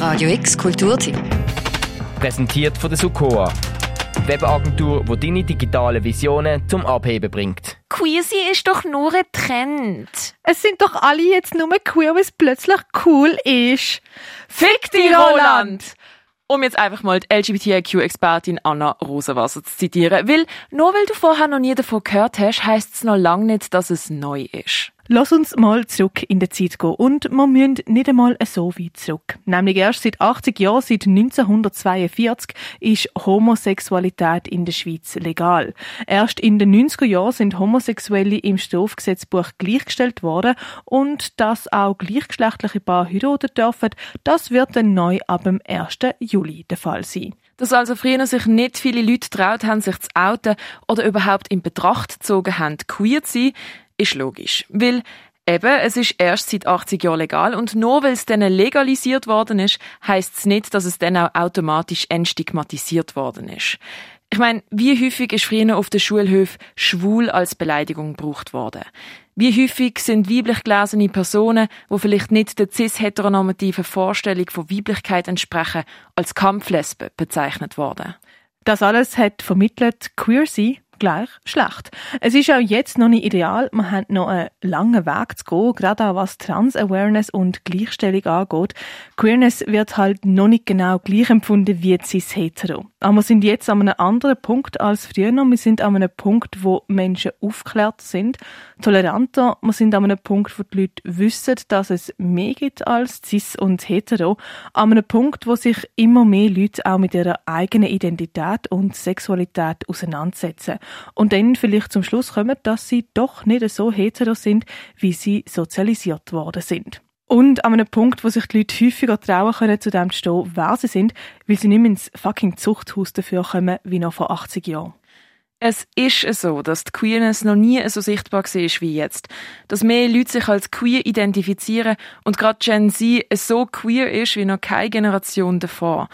Radio X Kulturtipp. Präsentiert von der Sukoa. Die Webagentur, die deine digitalen Visionen zum Abheben bringt. Queersy ist doch nur ein Trend. Es sind doch alle jetzt nur queer, weil es plötzlich cool ist. Fick die Roland! Um jetzt einfach mal die LGBTIQ-Expertin Anna Rosenwasser zu zitieren. Weil, nur weil du vorher noch nie davon gehört hast, heisst es noch lange nicht, dass es neu ist. Lass uns mal zurück in die Zeit gehen. Und wir müssen nicht einmal so weit zurück. Nämlich erst seit 80 Jahren, seit 1942, ist Homosexualität in der Schweiz legal. Erst in den 90er Jahren sind Homosexuelle im Strafgesetzbuch gleichgestellt worden und dass auch gleichgeschlechtliche Paare heiraten dürfen, das wird dann neu ab dem 1. Juli der Fall sein. Dass also früher sich nicht viele Leute traut haben, sich zu outen oder überhaupt in Betracht gezogen haben, queer zu sein, ist logisch. Weil Eben, es ist erst seit 80 Jahren legal und nur weil es dann legalisiert worden ist, heisst es nicht, dass es dann auch automatisch entstigmatisiert worden ist. Ich meine, wie häufig ist früher auf der Schulhöfe schwul als Beleidigung gebraucht worden? Wie häufig sind weiblich gelesene Personen, die vielleicht nicht der cis-heteronormativen Vorstellung von Weiblichkeit entsprechen, als Kampflesbe bezeichnet worden? Das alles hat vermittelt Queer sein gleich schlecht. Es ist auch jetzt noch nicht ideal. Wir haben noch einen langen Weg zu gehen, gerade auch was Trans-Awareness und Gleichstellung angeht. Queerness wird halt noch nicht genau gleich empfunden wie cis-hetero. Aber wir sind jetzt an einem anderen Punkt als früher noch. Wir sind an einem Punkt, wo Menschen aufgeklärt sind, toleranter. Wir sind an einem Punkt, wo die Leute wissen, dass es mehr gibt als cis und hetero. An einem Punkt, wo sich immer mehr Leute auch mit ihrer eigenen Identität und Sexualität auseinandersetzen und dann vielleicht zum Schluss kommen, dass sie doch nicht so hetero sind, wie sie sozialisiert worden sind. Und an einem Punkt, wo sich die Leute häufiger trauen können, zu dem zu stehen, wer sie sind, weil sie nicht mehr ins fucking Zuchthaus dafür kommen, wie noch vor 80 Jahren. Es ist so, dass die Queerness noch nie so sichtbar war wie jetzt. Dass mehr Leute sich als queer identifizieren und gerade Gen Z so queer ist wie noch keine Generation davor.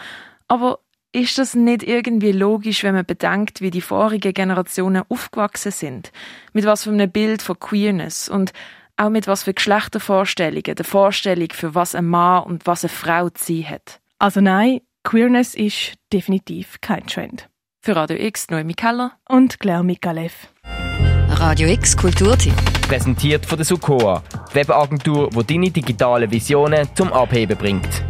Aber ist das nicht irgendwie logisch, wenn man bedenkt, wie die vorigen Generationen aufgewachsen sind? Mit was für einem Bild von Queerness und auch mit was für Geschlechtervorstellungen, der Vorstellung, für was ein Mann und was eine Frau zu sein hat. Also nein, Queerness ist definitiv kein Trend. Für Radio X Noemi Keller und Claire Mikalev. Radio X Kulturtipp. Präsentiert von der Sukoa. Die Webagentur, die deine digitalen Visionen zum Abheben bringt.